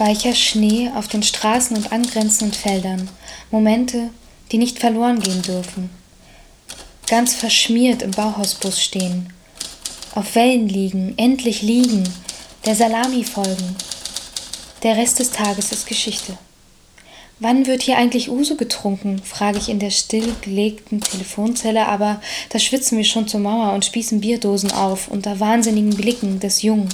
Weicher Schnee auf den Straßen und angrenzenden Feldern. Momente, die nicht verloren gehen dürfen. Ganz verschmiert im Bauhausbus stehen. Auf Wellen liegen, endlich liegen, der Salami folgen. Der Rest des Tages ist Geschichte. Wann wird hier eigentlich Uso getrunken? frage ich in der stillgelegten Telefonzelle, aber da schwitzen wir schon zur Mauer und spießen Bierdosen auf unter wahnsinnigen Blicken des Jungen.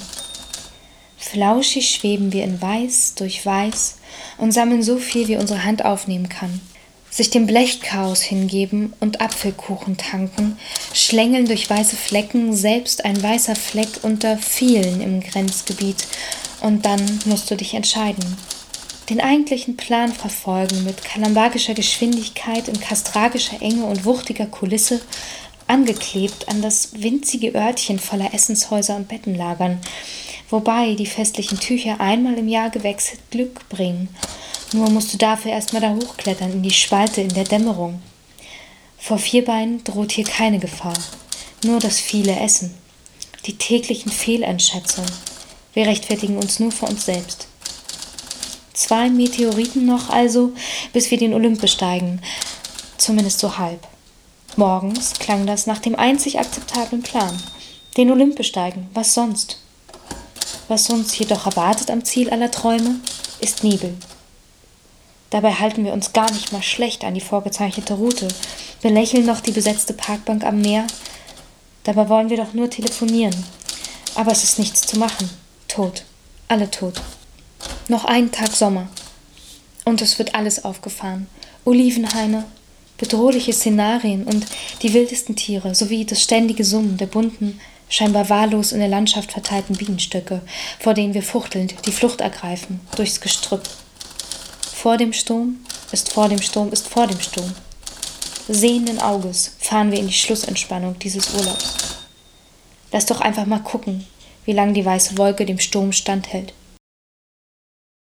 Flauschig schweben wir in Weiß durch Weiß und sammeln so viel, wie unsere Hand aufnehmen kann. Sich dem Blechchaos hingeben und Apfelkuchen tanken, schlängeln durch weiße Flecken, selbst ein weißer Fleck unter vielen im Grenzgebiet, und dann musst du dich entscheiden. Den eigentlichen Plan verfolgen mit kalambakischer Geschwindigkeit in kastragischer Enge und wuchtiger Kulisse, angeklebt an das winzige Örtchen voller Essenshäuser und Bettenlagern, wobei die festlichen Tücher einmal im Jahr gewechselt Glück bringen. Nur musst du dafür erstmal da hochklettern in die Spalte in der Dämmerung. Vor Vierbeinen droht hier keine Gefahr, nur das viele Essen, die täglichen Fehleinschätzungen. Wir rechtfertigen uns nur vor uns selbst. Zwei Meteoriten noch also, bis wir den Olymp besteigen. Zumindest so halb. Morgens klang das nach dem einzig akzeptablen Plan. Den Olymp besteigen, was sonst? Was uns jedoch erwartet am Ziel aller Träume, ist Nebel. Dabei halten wir uns gar nicht mal schlecht an die vorgezeichnete Route. Wir lächeln noch die besetzte Parkbank am Meer. Dabei wollen wir doch nur telefonieren. Aber es ist nichts zu machen. Tot. Alle tot. Noch einen Tag Sommer. Und es wird alles aufgefahren. Olivenhaine, bedrohliche Szenarien und die wildesten Tiere sowie das ständige Summen der bunten, scheinbar wahllos in der Landschaft verteilten Bienenstöcke, vor denen wir fuchtelnd die Flucht ergreifen, durchs Gestrüpp. Vor dem Sturm ist vor dem Sturm ist vor dem Sturm. Sehenden Auges fahren wir in die Schlussentspannung dieses Urlaubs. Lass doch einfach mal gucken, wie lange die weiße Wolke dem Sturm standhält.